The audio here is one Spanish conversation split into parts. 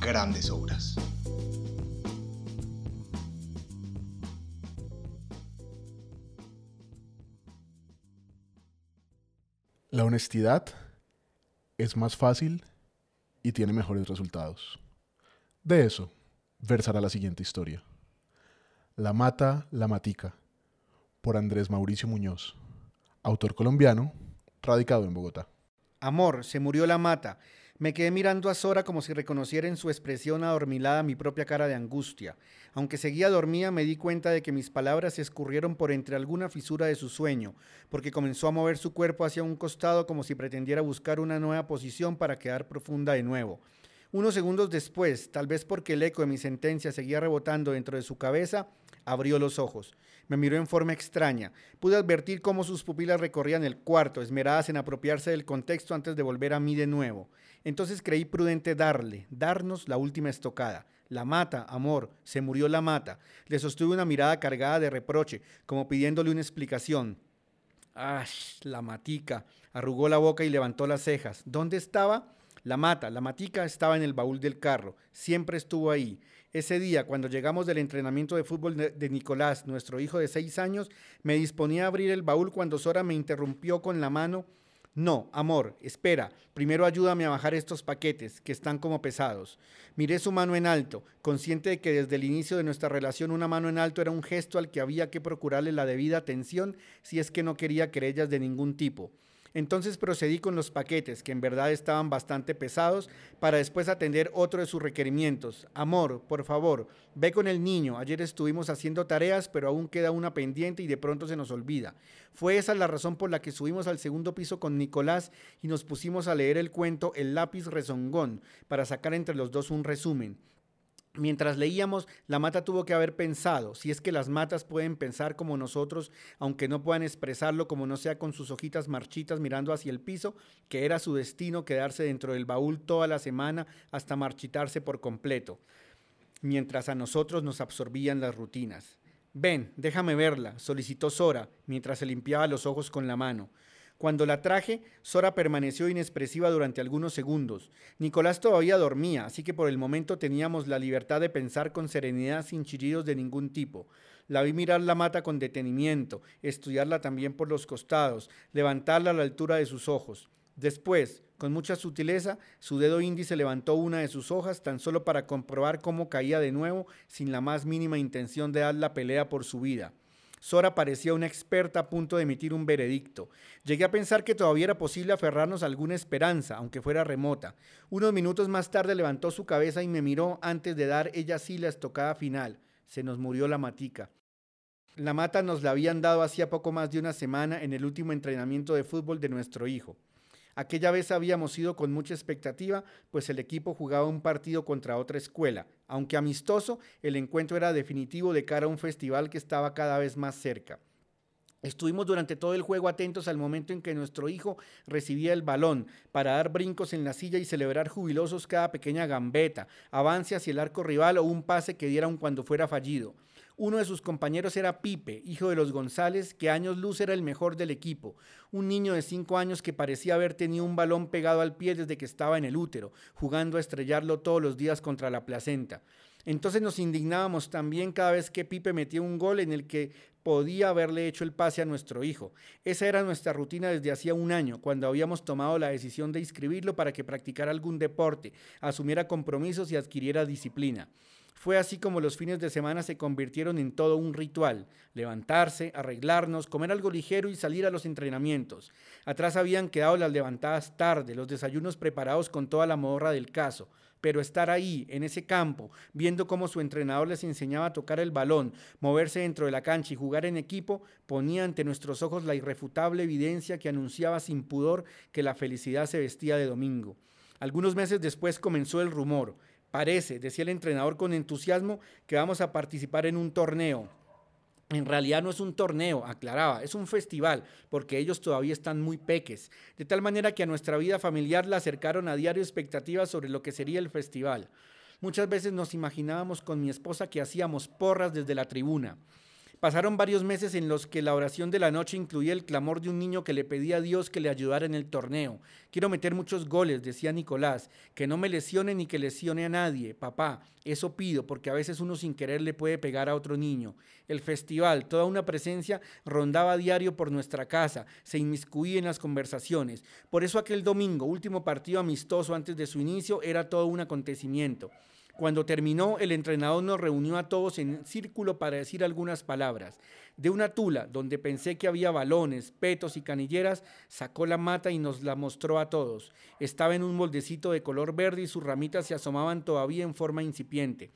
grandes obras. La honestidad es más fácil y tiene mejores resultados. De eso versará la siguiente historia. La mata, la matica, por Andrés Mauricio Muñoz, autor colombiano, radicado en Bogotá. Amor, se murió la mata. Me quedé mirando a Sora como si reconociera en su expresión adormilada mi propia cara de angustia. Aunque seguía dormida, me di cuenta de que mis palabras se escurrieron por entre alguna fisura de su sueño, porque comenzó a mover su cuerpo hacia un costado como si pretendiera buscar una nueva posición para quedar profunda de nuevo. Unos segundos después, tal vez porque el eco de mi sentencia seguía rebotando dentro de su cabeza, abrió los ojos. Me miró en forma extraña. Pude advertir cómo sus pupilas recorrían el cuarto, esmeradas en apropiarse del contexto antes de volver a mí de nuevo. Entonces creí prudente darle, darnos la última estocada. La mata, amor, se murió la mata. Le sostuve una mirada cargada de reproche, como pidiéndole una explicación. ¡Ah! La matica. Arrugó la boca y levantó las cejas. ¿Dónde estaba? La mata, la matica estaba en el baúl del carro. Siempre estuvo ahí. Ese día, cuando llegamos del entrenamiento de fútbol de, Nicolás, nuestro hijo de seis años, me disponía a abrir el baúl cuando Sora me interrumpió con la mano no, amor, espera, primero ayúdame a bajar estos paquetes, que están como pesados. Miré su mano en alto, consciente de que desde el inicio de nuestra relación una mano en alto era un gesto al que había que procurarle la debida atención si es que no quería querellas de ningún tipo. Entonces procedí con los paquetes, que en verdad estaban bastante pesados, para después atender otro de sus requerimientos. Amor, por favor, ve con el niño. Ayer estuvimos haciendo tareas, pero aún queda una pendiente y de pronto se nos olvida. Fue esa la razón por la que subimos al segundo piso con Nicolás y nos pusimos a leer el cuento El lápiz rezongón, para sacar entre los dos un resumen. Mientras leíamos, la mata tuvo que haber pensado, si es que las matas pueden pensar como nosotros, aunque no puedan expresarlo como no sea con sus hojitas marchitas mirando hacia el piso, que era su destino quedarse dentro del baúl toda la semana hasta marchitarse por completo, mientras a nosotros nos absorbían las rutinas. Ven, déjame verla, solicitó Sora, mientras se limpiaba los ojos con la mano. Cuando la traje, Sora permaneció inexpresiva durante algunos segundos. Nicolás todavía dormía, así que por el momento teníamos la libertad de pensar con serenidad sin chillidos de ningún tipo. La vi mirar la mata con detenimiento, estudiarla también por los costados, levantarla a la altura de sus ojos. Después, con mucha sutileza, su dedo índice levantó una de sus hojas tan solo para comprobar cómo caía de nuevo sin la más mínima intención de dar la pelea por su vida. Sora parecía una experta a punto de emitir un veredicto. Llegué a pensar que todavía era posible aferrarnos a alguna esperanza, aunque fuera remota. Unos minutos más tarde levantó su cabeza y me miró antes de dar ella sí la estocada final. Se nos murió la matica. La mata nos la habían dado hacía poco más de una semana en el último entrenamiento de fútbol de nuestro hijo. Aquella vez habíamos ido con mucha expectativa, pues el equipo jugaba un partido contra otra escuela. Aunque amistoso, el encuentro era definitivo de cara a un festival que estaba cada vez más cerca. Estuvimos durante todo el juego atentos al momento en que nuestro hijo recibía el balón para dar brincos en la silla y celebrar jubilosos cada pequeña gambeta, avance hacia el arco rival o un pase que diera cuando fuera fallido. Uno de sus compañeros era Pipe, hijo de los González, que años luz era el mejor del equipo. Un niño de cinco años que parecía haber tenido un balón pegado al pie desde que estaba en el útero, jugando a estrellarlo todos los días contra la placenta. Entonces nos indignábamos también cada vez que Pipe metía un gol en el que podía haberle hecho el pase a nuestro hijo. Esa era nuestra rutina desde hacía un año, cuando habíamos tomado la decisión de inscribirlo para que practicara algún deporte, asumiera compromisos y adquiriera disciplina. Fue así como los fines de semana se convirtieron en todo un ritual. Levantarse, arreglarnos, comer algo ligero y salir a los entrenamientos. Atrás habían quedado las levantadas tarde, los desayunos preparados con toda la morra del caso. Pero estar ahí, en ese campo, viendo cómo su entrenador les enseñaba a tocar el balón, moverse dentro de la cancha y jugar en equipo, ponía ante nuestros ojos la irrefutable evidencia que anunciaba sin pudor que la felicidad se vestía de domingo. Algunos meses después comenzó el rumor. Parece, decía el entrenador con entusiasmo, que vamos a participar en un torneo. En realidad no es un torneo, aclaraba, es un festival, porque ellos todavía están muy peques, de tal manera que a nuestra vida familiar la acercaron a diario expectativas sobre lo que sería el festival. Muchas veces nos imaginábamos con mi esposa que hacíamos porras desde la tribuna. Pasaron varios meses en los que la oración de la noche incluía el clamor de un niño que le pedía a Dios que le ayudara en el torneo. Quiero meter muchos goles, decía Nicolás, que no me lesione ni que lesione a nadie. Papá, eso pido, porque a veces uno sin querer le puede pegar a otro niño. El festival, toda una presencia, rondaba a diario por nuestra casa, se inmiscuía en las conversaciones. Por eso aquel domingo, último partido amistoso antes de su inicio, era todo un acontecimiento. Cuando terminó, el entrenador nos reunió a todos en círculo para decir algunas palabras. De una tula, donde pensé que había balones, petos y canilleras, sacó la mata y nos la mostró a todos. Estaba en un moldecito de color verde y sus ramitas se asomaban todavía en forma incipiente.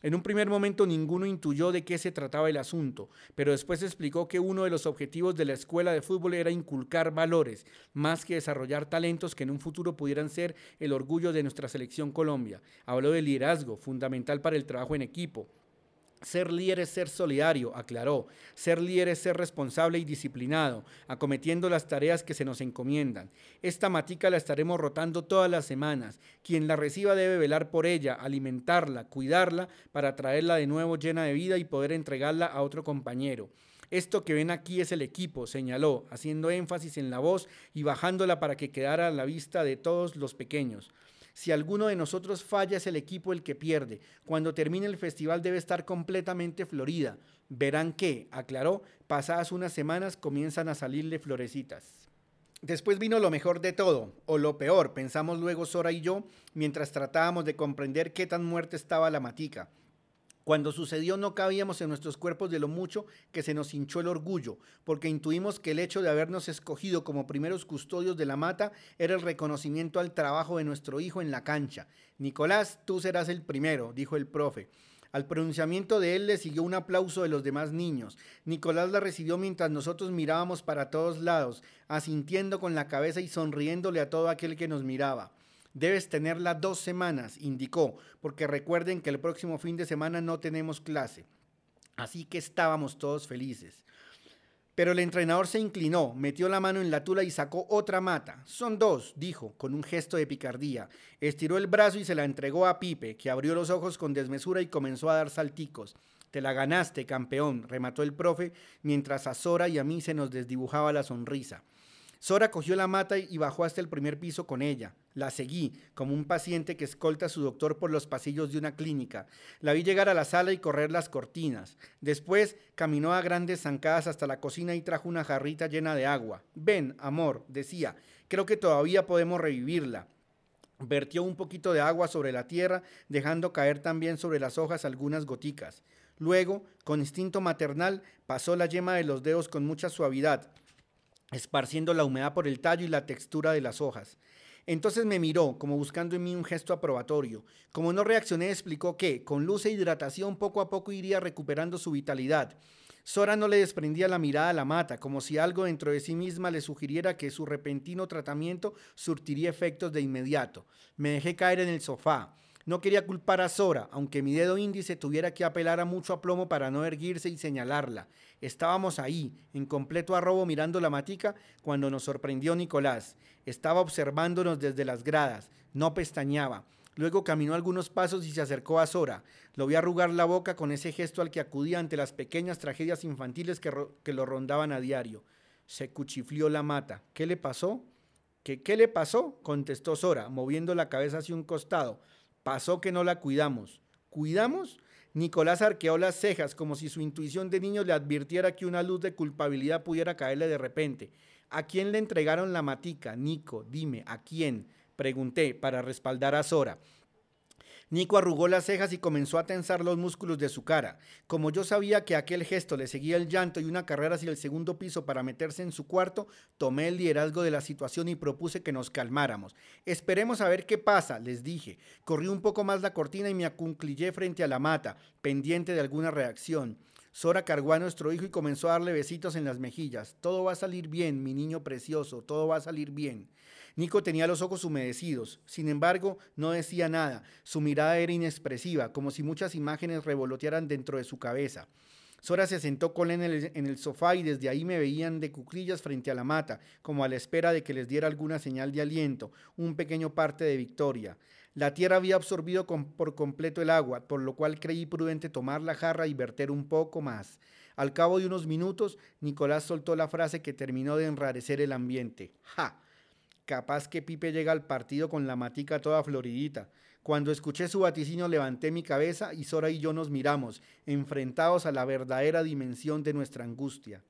En un primer momento ninguno intuyó de qué se trataba el asunto, pero después explicó que uno de los objetivos de la escuela de fútbol era inculcar valores, más que desarrollar talentos que en un futuro pudieran ser el orgullo de nuestra selección Colombia. Habló de liderazgo, fundamental para el trabajo en equipo, ser líder es ser solidario, aclaró. Ser líder es ser responsable y disciplinado, acometiendo las tareas que se nos encomiendan. Esta matica la estaremos rotando todas las semanas. Quien la reciba debe velar por ella, alimentarla, cuidarla, para traerla de nuevo llena de vida y poder entregarla a otro compañero. Esto que ven aquí es el equipo, señaló, haciendo énfasis en la voz y bajándola para que quedara a la vista de todos los pequeños. Si alguno de nosotros falla es el equipo el que pierde. Cuando termine el festival debe estar completamente florida. Verán que, aclaró, pasadas unas semanas comienzan a salirle florecitas. Después vino lo mejor de todo, o lo peor, pensamos luego Sora y yo, mientras tratábamos de comprender qué tan muerta estaba la matica. Cuando sucedió no cabíamos en nuestros cuerpos de lo mucho que se nos hinchó el orgullo, porque intuimos que el hecho de habernos escogido como primeros custodios de la mata era el reconocimiento al trabajo de nuestro hijo en la cancha. Nicolás, tú serás el primero, dijo el profe. Al pronunciamiento de él le siguió un aplauso de los demás niños. Nicolás la recibió mientras nosotros mirábamos para todos lados, asintiendo con la cabeza y sonriéndole a todo aquel que nos miraba. Debes tenerla dos semanas, indicó, porque recuerden que el próximo fin de semana no tenemos clase. Así que estábamos todos felices. Pero el entrenador se inclinó, metió la mano en la tula y sacó otra mata. Son dos, dijo, con un gesto de picardía. Estiró el brazo y se la entregó a Pipe, que abrió los ojos con desmesura y comenzó a dar salticos. Te la ganaste, campeón, remató el profe, mientras a Sora y a mí se nos desdibujaba la sonrisa. Sora cogió la mata y bajó hasta el primer piso con ella. La seguí, como un paciente que escolta a su doctor por los pasillos de una clínica. La vi llegar a la sala y correr las cortinas. Después caminó a grandes zancadas hasta la cocina y trajo una jarrita llena de agua. Ven, amor, decía, creo que todavía podemos revivirla. Vertió un poquito de agua sobre la tierra, dejando caer también sobre las hojas algunas goticas. Luego, con instinto maternal, pasó la yema de los dedos con mucha suavidad esparciendo la humedad por el tallo y la textura de las hojas. Entonces me miró, como buscando en mí un gesto aprobatorio. Como no reaccioné, explicó que, con luz e hidratación, poco a poco iría recuperando su vitalidad. Sora no le desprendía la mirada a la mata, como si algo dentro de sí misma le sugiriera que su repentino tratamiento surtiría efectos de inmediato. Me dejé caer en el sofá. No quería culpar a Sora, aunque mi dedo índice tuviera que apelar a mucho aplomo para no erguirse y señalarla. Estábamos ahí, en completo arrobo mirando la matica, cuando nos sorprendió Nicolás. Estaba observándonos desde las gradas, no pestañeaba. Luego caminó algunos pasos y se acercó a Sora. Lo vi arrugar la boca con ese gesto al que acudía ante las pequeñas tragedias infantiles que, que lo rondaban a diario. Se cuchiflió la mata. ¿Qué le pasó? ¿Qué, ¿Qué le pasó? contestó Sora, moviendo la cabeza hacia un costado. Pasó que no la cuidamos. ¿Cuidamos? Nicolás arqueó las cejas como si su intuición de niño le advirtiera que una luz de culpabilidad pudiera caerle de repente. ¿A quién le entregaron la matica? Nico, dime, ¿a quién? Pregunté para respaldar a Sora. Nico arrugó las cejas y comenzó a tensar los músculos de su cara. Como yo sabía que aquel gesto le seguía el llanto y una carrera hacia el segundo piso para meterse en su cuarto, tomé el liderazgo de la situación y propuse que nos calmáramos. Esperemos a ver qué pasa, les dije. Corrí un poco más la cortina y me acunclillé frente a la mata, pendiente de alguna reacción. Sora cargó a nuestro hijo y comenzó a darle besitos en las mejillas. Todo va a salir bien, mi niño precioso, todo va a salir bien. Nico tenía los ojos humedecidos, sin embargo, no decía nada. Su mirada era inexpresiva, como si muchas imágenes revolotearan dentro de su cabeza. Sora se sentó con él en el, sofá y desde ahí me veían de cuclillas frente a la mata, como a la espera de que les diera alguna señal de aliento, un pequeño parte de victoria. La tierra había absorbido por completo el agua, por lo cual creí prudente tomar la jarra y verter un poco más. Al cabo de unos minutos, Nicolás soltó la frase que terminó de enrarecer el ambiente. ¡Ja! Capaz que Pipe llega al partido con la matica toda floridita. Cuando escuché su vaticinio levanté mi cabeza y Sora y yo nos miramos, enfrentados a la verdadera dimensión de nuestra angustia.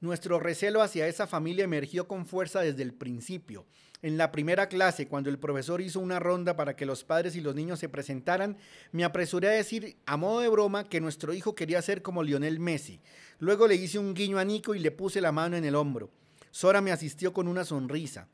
Nuestro recelo hacia esa familia emergió con fuerza desde el principio. En la primera clase, cuando el profesor hizo una ronda para que los padres y los niños se presentaran, me apresuré a decir, a modo de broma, que nuestro hijo quería ser como Lionel Messi. Luego le hice un guiño a Nico y le puse la mano en el hombro. Sora me asistió con una sonrisa.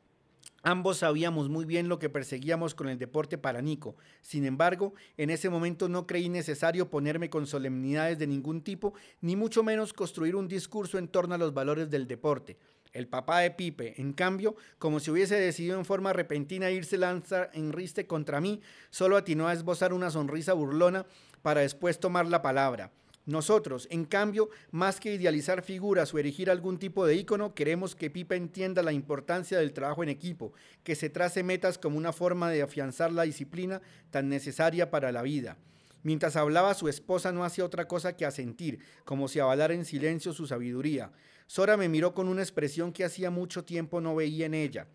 Ambos sabíamos muy bien lo que perseguíamos con el deporte para Nico. Sin embargo, en ese momento no creí necesario ponerme con solemnidades de ningún tipo, ni mucho menos construir un discurso en torno a los valores del deporte. El papá de Pipe, en cambio, como si hubiese decidido en forma repentina irse lanzar en riste contra mí, solo atinó a esbozar una sonrisa burlona para después tomar la palabra. Nosotros, en cambio, más que idealizar figuras o erigir algún tipo de ícono, queremos que Pipa entienda la importancia del trabajo en equipo, que se trace metas como una forma de afianzar la disciplina tan necesaria para la vida. Mientras hablaba, su esposa no hacía otra cosa que asentir, como si avalara en silencio su sabiduría. Sora me miró con una expresión que hacía mucho tiempo no veía en ella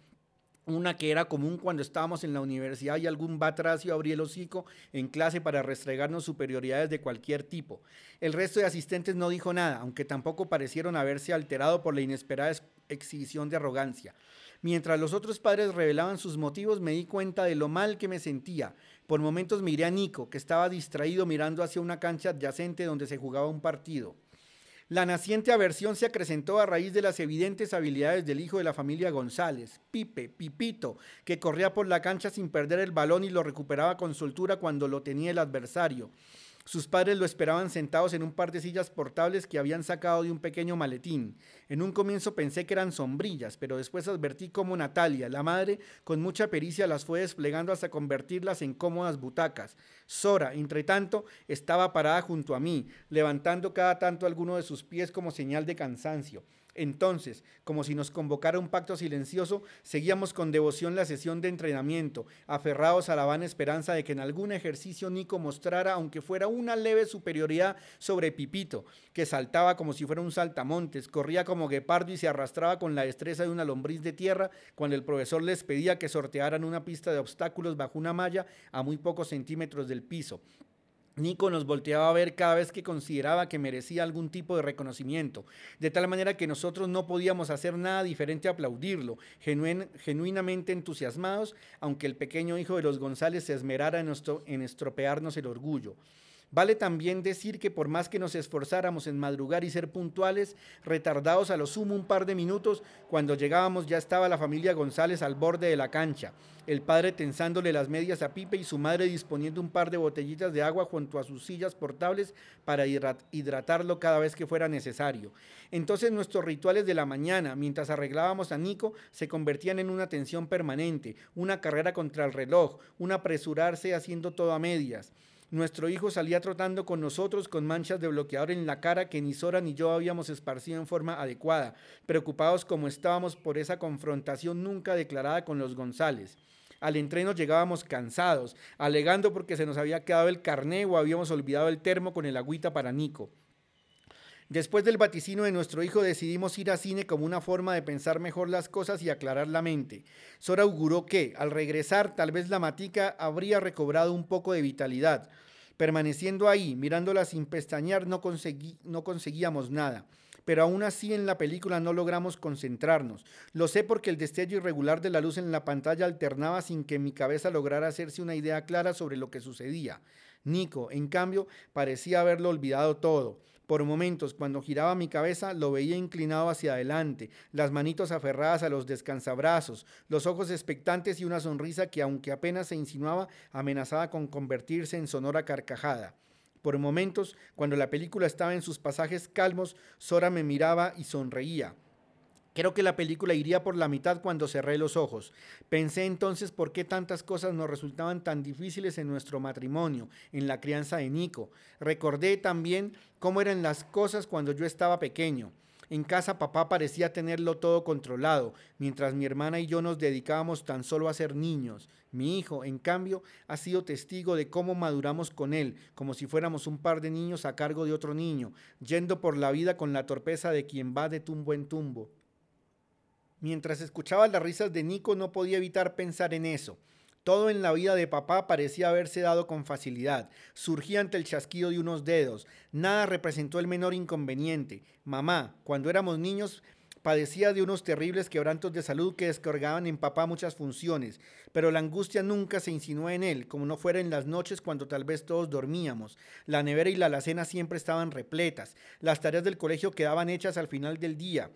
una que era común cuando estábamos en la universidad y algún batracio abría el hocico en clase para restregarnos superioridades de cualquier tipo. El resto de asistentes no dijo nada, aunque tampoco parecieron haberse alterado por la inesperada exhibición de arrogancia. Mientras los otros padres revelaban sus motivos, me di cuenta de lo mal que me sentía. Por momentos miré a Nico, que estaba distraído mirando hacia una cancha adyacente donde se jugaba un partido. La naciente aversión se acrecentó a raíz de las evidentes habilidades del hijo de la familia González, Pipe, Pipito, que corría por la cancha sin perder el balón y lo recuperaba con soltura cuando lo tenía el adversario. Sus padres lo esperaban sentados en un par de sillas portables que habían sacado de un pequeño maletín. En un comienzo pensé que eran sombrillas, pero después advertí cómo Natalia, la madre, con mucha pericia las fue desplegando hasta convertirlas en cómodas butacas. Sora, entre tanto, estaba parada junto a mí, levantando cada tanto alguno de sus pies como señal de cansancio. Entonces, como si nos convocara un pacto silencioso, seguíamos con devoción la sesión de entrenamiento, aferrados a la vana esperanza de que en algún ejercicio Nico mostrara, aunque fuera una leve superioridad sobre Pipito, que saltaba como si fuera un saltamontes, corría como guepardo y se arrastraba con la destreza de una lombriz de tierra cuando el profesor les pedía que sortearan una pista de obstáculos bajo una malla a muy pocos centímetros del piso. Nico nos volteaba a ver cada vez que consideraba que merecía algún tipo de reconocimiento, de tal manera que nosotros no podíamos hacer nada diferente a aplaudirlo, genuinamente entusiasmados, aunque el pequeño hijo de los González se esmerara en estropearnos el orgullo. Vale también decir que por más que nos esforzáramos en madrugar y ser puntuales, retardados a lo sumo un par de minutos, cuando llegábamos ya estaba la familia González al borde de la cancha, el padre tensándole las medias a Pipe y su madre disponiendo un par de botellitas de agua junto a sus sillas portables para hidratarlo cada vez que fuera necesario. Entonces nuestros rituales de la mañana, mientras arreglábamos a Nico, se convertían en una tensión permanente, una carrera contra el reloj, un apresurarse haciendo todo a medias. Nuestro hijo salía trotando con nosotros con manchas de bloqueador en la cara que ni Sora ni yo habíamos esparcido en forma adecuada, preocupados como estábamos por esa confrontación nunca declarada con los González. Al entreno llegábamos cansados, alegando porque se nos había quedado el carné o habíamos olvidado el termo con el agüita para Nico. Después del vaticino de nuestro hijo decidimos ir a cine como una forma de pensar mejor las cosas y aclarar la mente. Sora auguró que, al regresar, tal vez la matica habría recobrado un poco de vitalidad. Permaneciendo ahí, mirándola sin pestañear, no, no conseguíamos nada pero aún así en la película no logramos concentrarnos. Lo sé porque el destello irregular de la luz en la pantalla alternaba sin que mi cabeza lograra hacerse una idea clara sobre lo que sucedía. Nico, en cambio, parecía haberlo olvidado todo. Por momentos, cuando giraba mi cabeza, lo veía inclinado hacia adelante, las manitos aferradas a los descansabrazos, los ojos expectantes y una sonrisa que, aunque apenas se insinuaba, amenazaba con convertirse en sonora carcajada. Por momentos, cuando la película estaba en sus pasajes calmos, Sora me miraba y sonreía. Creo que la película iría por la mitad cuando cerré los ojos. Pensé entonces por qué tantas cosas nos resultaban tan difíciles en nuestro matrimonio, en la crianza de Nico. Recordé también cómo eran las cosas cuando yo estaba pequeño. En casa papá parecía tenerlo todo controlado, mientras mi hermana y yo nos dedicábamos tan solo a ser niños. Mi hijo, en cambio, ha sido testigo de cómo maduramos con él, como si fuéramos un par de niños a cargo de otro niño, yendo por la vida con la torpeza de quien va de tumbo en tumbo. Mientras escuchaba las risas de Nico no podía evitar pensar en eso. Todo en la vida de papá parecía haberse dado con facilidad. Surgía ante el chasquido de unos dedos. Nada representó el menor inconveniente. Mamá, cuando éramos niños, padecía de unos terribles quebrantos de salud que descargaban en papá muchas funciones, pero la angustia nunca se insinuó en él, como no fuera en las noches cuando tal vez todos dormíamos. La nevera y la alacena siempre estaban repletas. Las tareas del colegio quedaban hechas al final del día.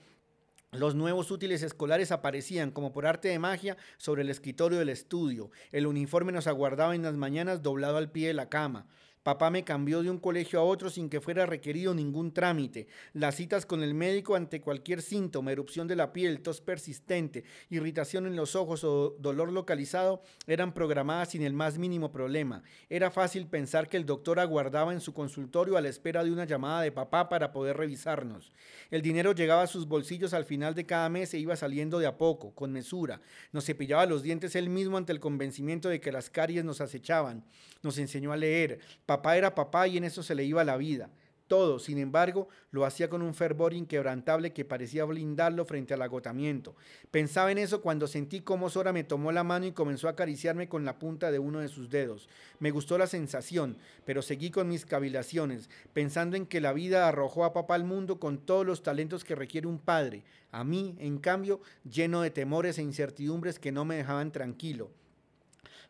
Los nuevos útiles escolares aparecían como por arte de magia sobre el escritorio del estudio. El uniforme nos aguardaba en las mañanas doblado al pie de la cama. Papá me cambió de un colegio a otro sin que fuera requerido ningún trámite. Las citas con el médico ante cualquier síntoma, erupción de la piel, tos persistente, irritación en los ojos o dolor localizado eran programadas sin el más mínimo problema. Era fácil pensar que el doctor aguardaba en su consultorio a la espera de una llamada de papá para poder revisarnos. El dinero llegaba a sus bolsillos al final de cada mes e iba saliendo de a poco, con mesura. Nos cepillaba los dientes él mismo ante el convencimiento de que las caries nos acechaban. Nos enseñó a leer Papá era papá y en eso se le iba la vida. Todo, sin embargo, lo hacía con un fervor inquebrantable que parecía blindarlo frente al agotamiento. Pensaba en eso cuando sentí cómo Sora me tomó la mano y comenzó a acariciarme con la punta de uno de sus dedos. Me gustó la sensación, pero seguí con mis cavilaciones, pensando en que la vida arrojó a papá al mundo con todos los talentos que requiere un padre. A mí, en cambio, lleno de temores e incertidumbres que no me dejaban tranquilo.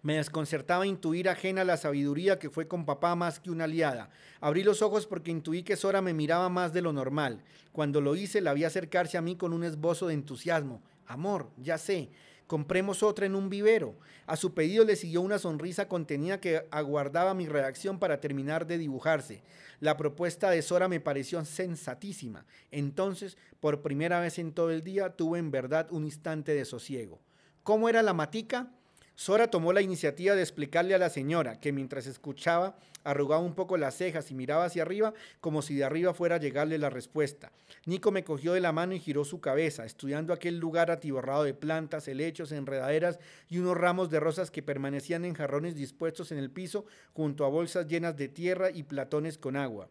Me desconcertaba intuir ajena la sabiduría que fue con papá más que una aliada. Abrí los ojos porque intuí que Sora me miraba más de lo normal. Cuando lo hice, la vi acercarse a mí con un esbozo de entusiasmo. Amor, ya sé, compremos otra en un vivero. A su pedido le siguió una sonrisa contenida que aguardaba mi reacción para terminar de dibujarse. La propuesta de Sora me pareció sensatísima. Entonces, por primera vez en todo el día, tuve en verdad un instante de sosiego. ¿Cómo era la matica? Sora tomó la iniciativa de explicarle a la señora, que mientras escuchaba arrugaba un poco las cejas y miraba hacia arriba como si de arriba fuera a llegarle la respuesta. Nico me cogió de la mano y giró su cabeza, estudiando aquel lugar atiborrado de plantas, helechos, enredaderas y unos ramos de rosas que permanecían en jarrones dispuestos en el piso junto a bolsas llenas de tierra y platones con agua.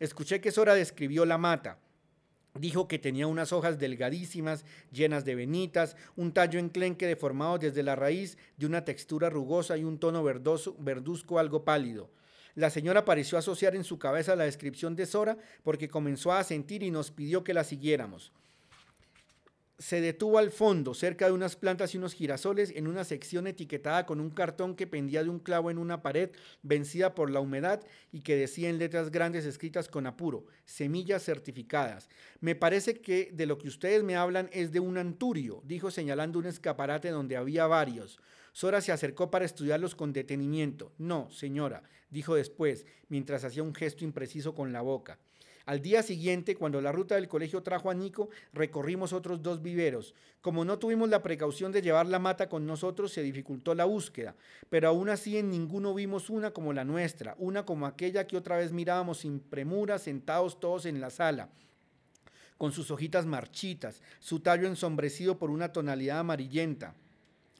Escuché que Sora describió la mata, Dijo que tenía unas hojas delgadísimas, llenas de venitas, un tallo enclenque deformado desde la raíz, de una textura rugosa y un tono verdoso, verduzco algo pálido. La señora pareció asociar en su cabeza la descripción de Sora porque comenzó a sentir y nos pidió que la siguiéramos se detuvo al fondo, cerca de unas plantas y unos girasoles, en una sección etiquetada con un cartón que pendía de un clavo en una pared vencida por la humedad y que decía en letras grandes escritas con apuro, semillas certificadas. Me parece que de lo que ustedes me hablan es de un anturio, dijo señalando un escaparate donde había varios. Sora se acercó para estudiarlos con detenimiento. No, señora, dijo después, mientras hacía un gesto impreciso con la boca. Al día siguiente, cuando la ruta del colegio trajo a Nico, recorrimos otros dos viveros. Como no tuvimos la precaución de llevar la mata con nosotros, se dificultó la búsqueda, pero aún así en ninguno vimos una como la nuestra, una como aquella que otra vez mirábamos sin premura, sentados todos en la sala con sus hojitas marchitas, su tallo ensombrecido por una tonalidad amarillenta.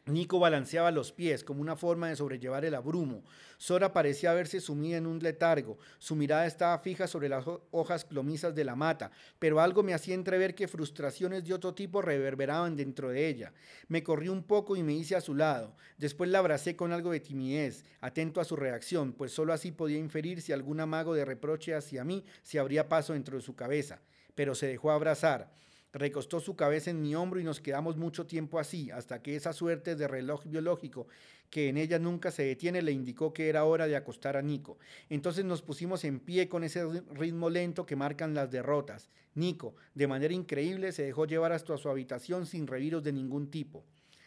Nico balanceaba los pies como una forma de sobrellevar el abrumo. Sora parecía haberse sumida en un letargo. Su mirada estaba fija sobre las hojas plomizas de la mata, pero algo me hacía entrever que frustraciones de otro tipo reverberaban dentro de ella. Me corrí un poco y me hice a su lado. Después la abracé con algo de timidez, atento a su reacción, pues sólo así podía inferir si algún amago de reproche hacia mí se abría paso dentro de su cabeza. Pero se dejó abrazar. Recostó su cabeza en mi hombro y nos quedamos mucho tiempo así, hasta que esa suerte de reloj biológico que en ella nunca se detiene le indicó que era hora de acostar a Nico. Entonces nos pusimos en pie con ese ritmo lento que marcan las derrotas. Nico, de manera increíble, se dejó llevar hasta su habitación sin reviros de ningún tipo.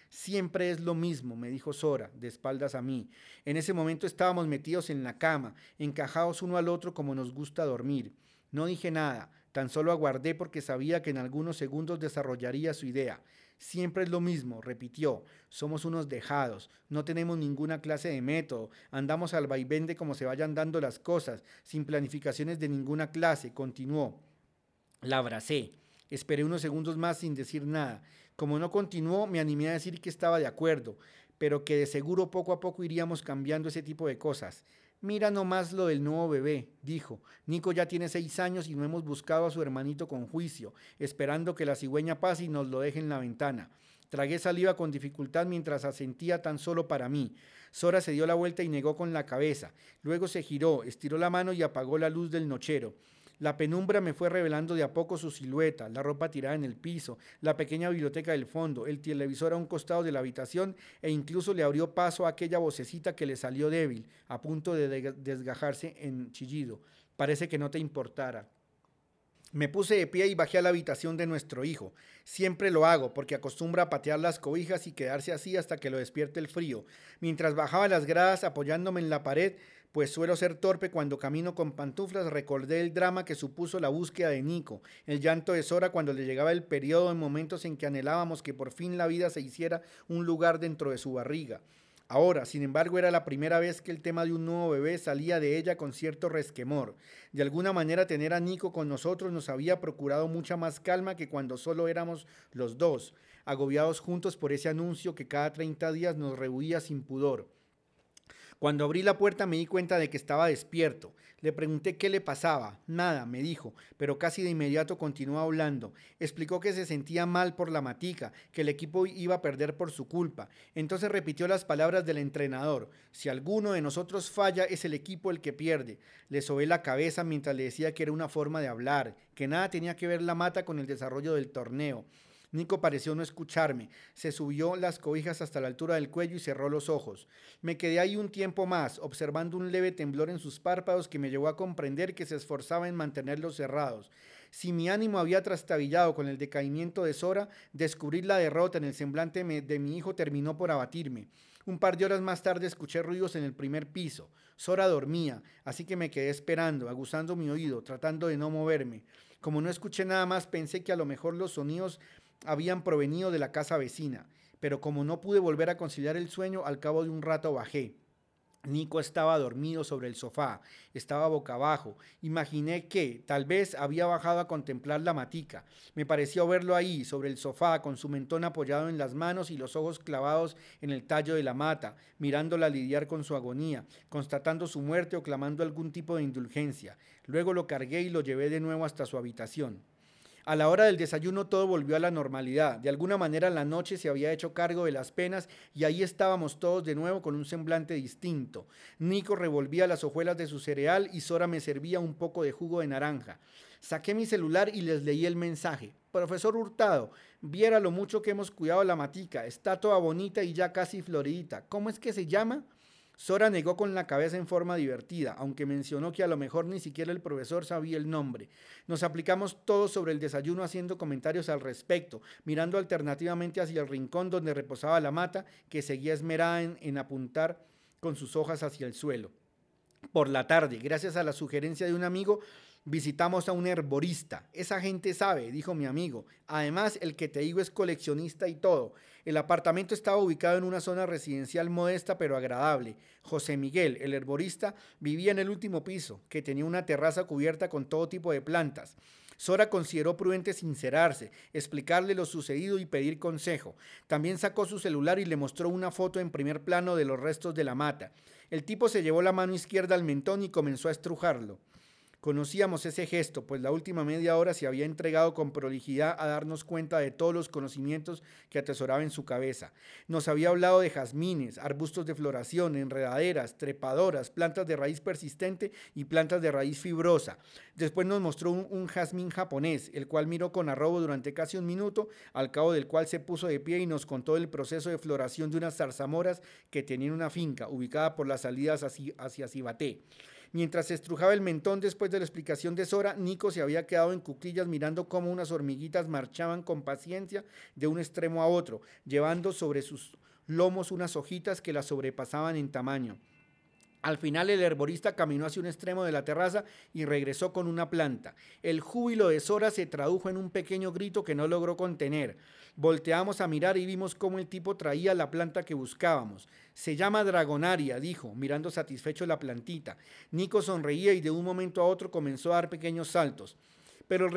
Siempre es lo mismo, me dijo Sora, de espaldas a mí. En ese momento estábamos metidos en la cama, encajados uno al otro como nos gusta dormir. No dije nada, Tan solo aguardé porque sabía que en algunos segundos desarrollaría su idea. Siempre es lo mismo, repitió. Somos unos dejados, no tenemos ninguna clase de método, andamos al vaivén de cómo se vayan dando las cosas, sin planificaciones de ninguna clase, continuó. La abracé. Esperé unos segundos más sin decir nada. Como no continuó, me animé a decir que estaba de acuerdo, pero que de seguro poco a poco iríamos cambiando ese tipo de cosas. Mira nomás lo del nuevo bebé, dijo. Nico ya tiene seis años y no hemos buscado a su hermanito con juicio, esperando que la cigüeña pase y nos lo deje en la ventana. Tragué saliva con dificultad mientras asentía tan solo para mí. Sora se dio la vuelta y negó con la cabeza. Luego se giró, estiró la mano y apagó la luz del nochero. La penumbra me fue revelando de a poco su silueta, la ropa tirada en el piso, la pequeña biblioteca del fondo, el televisor a un costado de la habitación e incluso le abrió paso a aquella vocecita que le salió débil, a punto de desgajarse en chillido. Parece que no te importara. Me puse de pie y bajé a la habitación de nuestro hijo. Siempre lo hago porque acostumbra a patear las cobijas y quedarse así hasta que lo despierte el frío. Mientras bajaba las gradas apoyándome en la pared, pues suelo ser torpe cuando camino con pantuflas, recordé el drama que supuso la búsqueda de Nico, el llanto de Sora cuando le llegaba el periodo en momentos en que anhelábamos que por fin la vida se hiciera un lugar dentro de su barriga. Ahora, sin embargo, era la primera vez que el tema de un nuevo bebé salía de ella con cierto resquemor. De alguna manera tener a Nico con nosotros nos había procurado mucha más calma que cuando solo éramos los dos, agobiados juntos por ese anuncio que cada 30 días nos rehuía sin pudor. Cuando abrí la puerta me di cuenta de que estaba despierto. Le pregunté qué le pasaba. Nada, me dijo, pero casi de inmediato continuó hablando. Explicó que se sentía mal por la matica, que el equipo iba a perder por su culpa. Entonces repitió las palabras del entrenador. Si alguno de nosotros falla, es el equipo el que pierde. Le sobé la cabeza mientras le decía que era una forma de hablar, que nada tenía que ver la mata con el desarrollo del torneo. Nico pareció no escucharme. Se subió las cobijas hasta la altura del cuello y cerró los ojos. Me quedé ahí un tiempo más, observando un leve temblor en sus párpados que me llevó a comprender que se esforzaba en mantenerlos cerrados. Si mi ánimo había trastabillado con el decaimiento de Sora, descubrir la derrota en el semblante de mi hijo terminó por abatirme. Un par de horas más tarde escuché ruidos en el primer piso. Sora dormía, así que me quedé esperando, aguzando mi oído, tratando de no moverme. Como no escuché nada más, pensé que a lo mejor los sonidos habían provenido de la casa vecina, pero como no pude volver a conciliar el sueño, al cabo de un rato bajé. Nico estaba dormido sobre el sofá, estaba boca abajo. Imaginé que, tal vez, había bajado a contemplar la matica. Me pareció verlo ahí, sobre el sofá, con su mentón apoyado en las manos y los ojos clavados en el tallo de la mata, mirándola lidiar con su agonía, constatando su muerte o clamando algún tipo de indulgencia. Luego lo cargué y lo llevé de nuevo hasta su habitación. A la hora del desayuno todo volvió a la normalidad. De alguna manera la noche se había hecho cargo de las penas y ahí estábamos todos de nuevo con un semblante distinto. Nico revolvía las hojuelas de su cereal y Sora me servía un poco de jugo de naranja. Saqué mi celular y les leí el mensaje. Profesor Hurtado, viera lo mucho que hemos cuidado la matica. Está toda bonita y ya casi floridita. ¿Cómo es que se llama? Sora negó con la cabeza en forma divertida, aunque mencionó que a lo mejor ni siquiera el profesor sabía el nombre. Nos aplicamos todos sobre el desayuno haciendo comentarios al respecto, mirando alternativamente hacia el rincón donde reposaba la mata, que seguía esmerada en, en apuntar con sus hojas hacia el suelo. Por la tarde, gracias a la sugerencia de un amigo, visitamos a un herborista. Esa gente sabe, dijo mi amigo. Además, el que te digo es coleccionista y todo. El apartamento estaba ubicado en una zona residencial modesta pero agradable. José Miguel, el herborista, vivía en el último piso, que tenía una terraza cubierta con todo tipo de plantas. Sora consideró prudente sincerarse, explicarle lo sucedido y pedir consejo. También sacó su celular y le mostró una foto en primer plano de los restos de la mata. El tipo se llevó la mano izquierda al mentón y comenzó a estrujarlo. Conocíamos ese gesto, pues la última media hora se había entregado con prolijidad a darnos cuenta de todos los conocimientos que atesoraba en su cabeza. Nos había hablado de jazmines, arbustos de floración, enredaderas, trepadoras, plantas de raíz persistente y plantas de raíz fibrosa. Después nos mostró un, jazmín japonés, el cual miró con arrobo durante casi un minuto, al cabo del cual se puso de pie y nos contó el proceso de floración de unas zarzamoras que tenían una finca ubicada por las salidas hacia, hacia Cibaté. Mientras estrujaba el mentón después de la explicación de Sora, Nico se había quedado en cuclillas mirando cómo unas hormiguitas marchaban con paciencia de un extremo a otro, llevando sobre sus lomos unas hojitas que las sobrepasaban en tamaño. Al final el herborista caminó hacia un extremo de la terraza y regresó con una planta. El júbilo de Sora se tradujo en un pequeño grito que no logró contener. Volteamos a mirar y vimos cómo el tipo traía la planta que buscábamos. Se llama Dragonaria, dijo, mirando satisfecho la plantita. Nico sonreía y de un momento a otro comenzó a dar pequeños saltos. Pero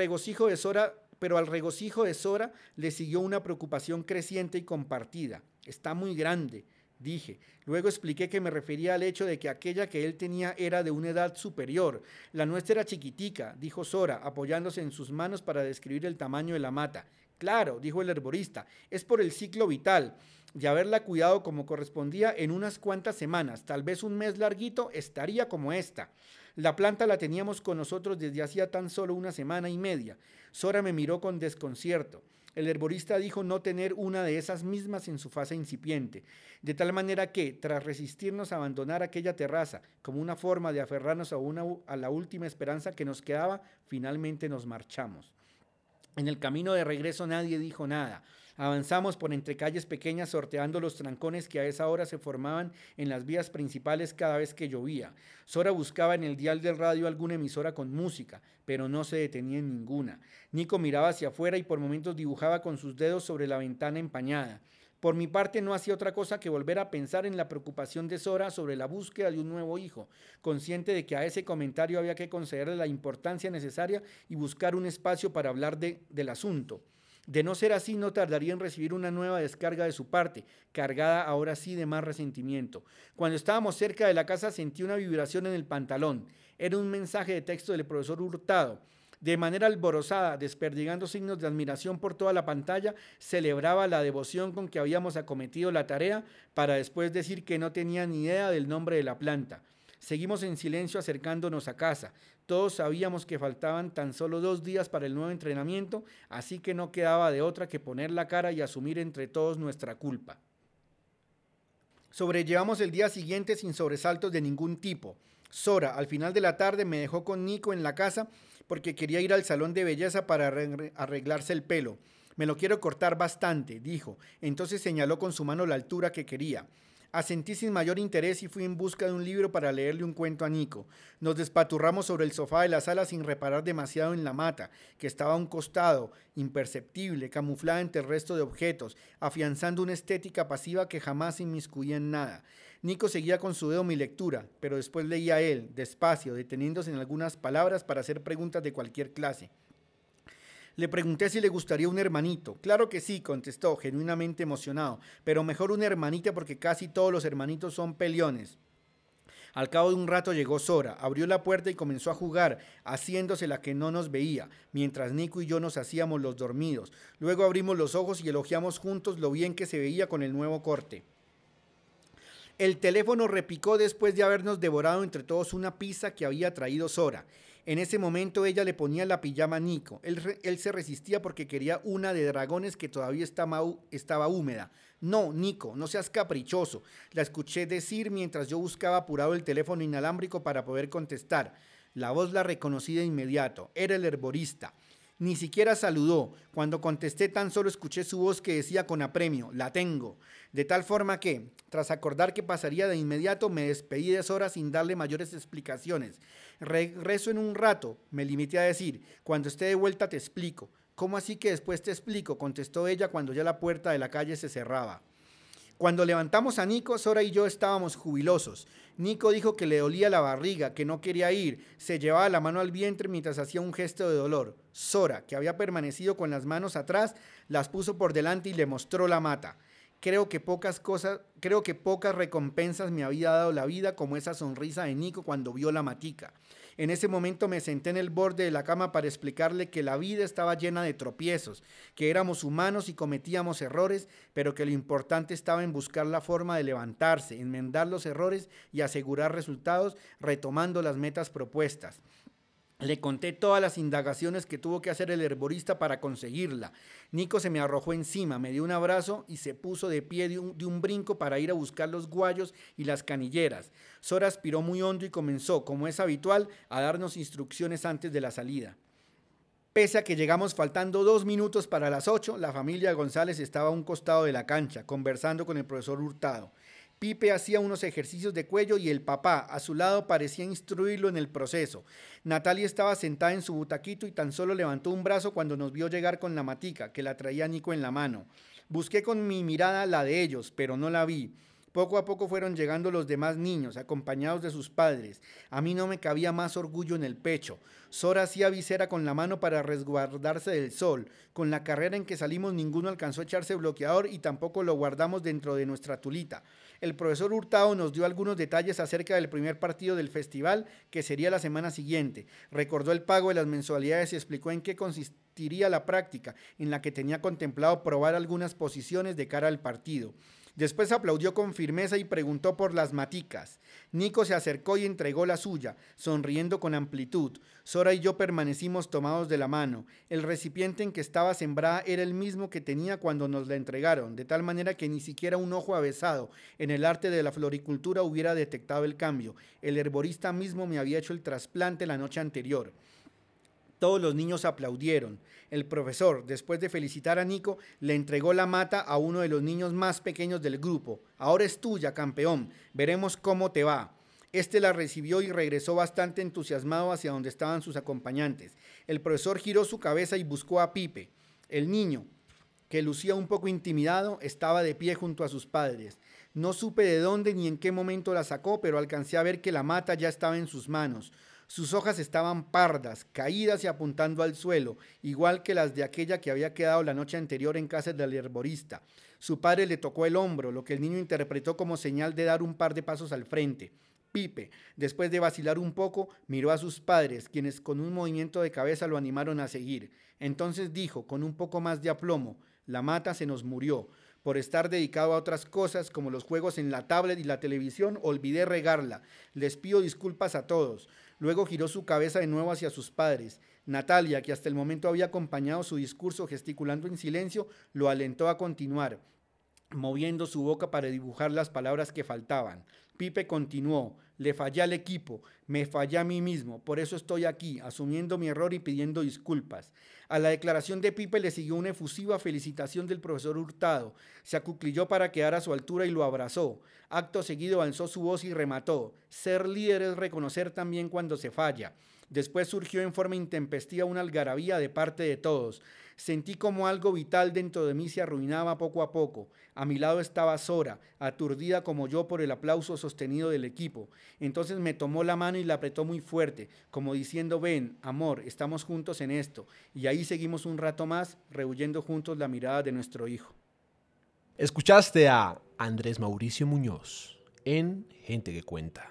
pero al regocijo de Sora le siguió una preocupación creciente y compartida. Está muy grande dije. Luego expliqué que me refería al hecho de que aquella que él tenía era de una edad superior. La nuestra era chiquitica, dijo Sora, apoyándose en sus manos para describir el tamaño de la mata. Claro, dijo el herborista, es por el ciclo vital. Y haberla cuidado como correspondía en unas cuantas semanas, tal vez un mes larguito, estaría como esta. La planta la teníamos con nosotros desde hacía tan solo una semana y media. Sora me miró con desconcierto. El herborista dijo no tener una de esas mismas en su fase incipiente, de tal manera que, tras resistirnos a abandonar aquella terraza como una forma de aferrarnos a, una, a la última esperanza que nos quedaba, finalmente nos marchamos. En el camino de regreso nadie dijo nada. Avanzamos por entre calles pequeñas sorteando los trancones que a esa hora se formaban en las vías principales cada vez que llovía. Sora buscaba en el dial del radio alguna emisora con música, pero no se detenía en ninguna. Nico miraba hacia afuera y por momentos dibujaba con sus dedos sobre la ventana empañada. Por mi parte no hacía otra cosa que volver a pensar en la preocupación de Sora sobre la búsqueda de un nuevo hijo, consciente de que a ese comentario había que concederle la importancia necesaria y buscar un espacio para hablar de, del asunto. De no ser así, no tardaría en recibir una nueva descarga de su parte, cargada ahora sí de más resentimiento. Cuando estábamos cerca de la casa sentí una vibración en el pantalón. Era un mensaje de texto del profesor Hurtado. De manera alborozada, desperdigando signos de admiración por toda la pantalla, celebraba la devoción con que habíamos acometido la tarea para después decir que no tenía ni idea del nombre de la planta. Seguimos en silencio acercándonos a casa. Todos sabíamos que faltaban tan solo dos días para el nuevo entrenamiento, así que no quedaba de otra que poner la cara y asumir entre todos nuestra culpa. Sobrellevamos el día siguiente sin sobresaltos de ningún tipo. Sora, al final de la tarde, me dejó con Nico en la casa porque quería ir al salón de belleza para arreglarse el pelo. Me lo quiero cortar bastante, dijo. Entonces señaló con su mano la altura que quería. Asentí sin mayor interés y fui en busca de un libro para leerle un cuento a Nico. Nos despaturramos sobre el sofá de la sala sin reparar demasiado en la mata, que estaba a un costado, imperceptible, camuflada entre el resto de objetos, afianzando una estética pasiva que jamás inmiscuía en nada. Nico seguía con su dedo mi lectura, pero después leía él, despacio, deteniéndose en algunas palabras para hacer preguntas de cualquier clase. Le pregunté si le gustaría un hermanito. Claro que sí, contestó, genuinamente emocionado, pero mejor una hermanita porque casi todos los hermanitos son peliones. Al cabo de un rato llegó Sora, abrió la puerta y comenzó a jugar, haciéndose la que no nos veía, mientras Nico y yo nos hacíamos los dormidos. Luego abrimos los ojos y elogiamos juntos lo bien que se veía con el nuevo corte. El teléfono repicó después de habernos devorado entre todos una pizza que había traído Sora. En ese momento ella le ponía la pijama a Nico. Él, se resistía porque quería una de dragones que todavía estaba, estaba húmeda. No, Nico, no seas caprichoso. La escuché decir mientras yo buscaba apurado el teléfono inalámbrico para poder contestar. La voz la reconocí de inmediato. Era el herborista. Ni siquiera saludó. Cuando contesté tan solo escuché su voz que decía con apremio, la tengo. De tal forma que, tras acordar que pasaría de inmediato, me despedí de Sora sin darle mayores explicaciones. Regreso en un rato, me limité a decir, cuando esté de vuelta te explico. ¿Cómo así que después te explico? contestó ella cuando ya la puerta de la calle se cerraba. Cuando levantamos a Nico, Sora y yo estábamos jubilosos. Nico dijo que le dolía la barriga, que no quería ir, se llevaba la mano al vientre mientras hacía un gesto de dolor. Sora, que había permanecido con las manos atrás, las puso por delante y le mostró la mata. Creo que pocas cosas, creo que pocas recompensas me había dado la vida como esa sonrisa de Nico cuando vio la matica. En ese momento me senté en el borde de la cama para explicarle que la vida estaba llena de tropiezos, que éramos humanos y cometíamos errores, pero que lo importante estaba en buscar la forma de levantarse, enmendar los errores y asegurar resultados retomando las metas propuestas. Le conté todas las indagaciones que tuvo que hacer el herborista para conseguirla. Nico se me arrojó encima, me dio un abrazo y se puso de pie de un, brinco para ir a buscar los guayos y las canilleras. Sora aspiró muy hondo y comenzó, como es habitual, a darnos instrucciones antes de la salida. Pese a que llegamos faltando dos minutos para las ocho, la familia González estaba a un costado de la cancha, conversando con el profesor Hurtado. Pipe hacía unos ejercicios de cuello y el papá, a su lado, parecía instruirlo en el proceso. Natalia estaba sentada en su butaquito y tan solo levantó un brazo cuando nos vio llegar con la matica, que la traía Nico en la mano. Busqué con mi mirada la de ellos, pero no la vi. Poco a poco fueron llegando los demás niños, acompañados de sus padres. A mí no me cabía más orgullo en el pecho. Sora hacía visera con la mano para resguardarse del sol. Con la carrera en que salimos ninguno alcanzó a echarse bloqueador y tampoco lo guardamos dentro de nuestra tulita. El profesor Hurtado nos dio algunos detalles acerca del primer partido del festival, que sería la semana siguiente. Recordó el pago de las mensualidades y explicó en qué consistiría la práctica, en la que tenía contemplado probar algunas posiciones de cara al partido. Después aplaudió con firmeza y preguntó por las maticas. Nico se acercó y entregó la suya, sonriendo con amplitud. Sora y yo permanecimos tomados de la mano. El recipiente en que estaba sembrada era el mismo que tenía cuando nos la entregaron, de tal manera que ni siquiera un ojo avesado en el arte de la floricultura hubiera detectado el cambio. El herborista mismo me había hecho el trasplante la noche anterior. Todos los niños aplaudieron. El profesor, después de felicitar a Nico, le entregó la mata a uno de los niños más pequeños del grupo. Ahora es tuya, campeón. Veremos cómo te va. Este la recibió y regresó bastante entusiasmado hacia donde estaban sus acompañantes. El profesor giró su cabeza y buscó a Pipe. El niño, que lucía un poco intimidado, estaba de pie junto a sus padres. No supe de dónde ni en qué momento la sacó, pero alcancé a ver que la mata ya estaba en sus manos. Sus hojas estaban pardas, caídas y apuntando al suelo, igual que las de aquella que había quedado la noche anterior en casa del herborista. Su padre le tocó el hombro, lo que el niño interpretó como señal de dar un par de pasos al frente. Pipe, después de vacilar un poco, miró a sus padres, quienes con un movimiento de cabeza lo animaron a seguir. Entonces dijo, con un poco más de aplomo, la mata se nos murió. Por estar dedicado a otras cosas como los juegos en la tablet y la televisión, olvidé regarla. Les pido disculpas a todos. Luego giró su cabeza de nuevo hacia sus padres. Natalia, que hasta el momento había acompañado su discurso gesticulando en silencio, lo alentó a continuar, moviendo su boca para dibujar las palabras que faltaban. Pipe continuó, le fallé al equipo, me fallé a mí mismo, por eso estoy aquí, asumiendo mi error y pidiendo disculpas. A la declaración de Pipe le siguió una efusiva felicitación del profesor Hurtado. Se acuclilló para quedar a su altura y lo abrazó. Acto seguido alzó su voz y remató. Ser líder es reconocer también cuando se falla. Después surgió en forma intempestiva una algarabía de parte de todos. Sentí como algo vital dentro de mí se arruinaba poco a poco. A mi lado estaba Sora, aturdida como yo por el aplauso sostenido del equipo. Entonces me tomó la mano y la apretó muy fuerte, como diciendo, ven, amor, estamos juntos en esto. Y ahí seguimos un rato más, rehuyendo juntos la mirada de nuestro hijo. Escuchaste a Andrés Mauricio Muñoz en Gente que Cuenta.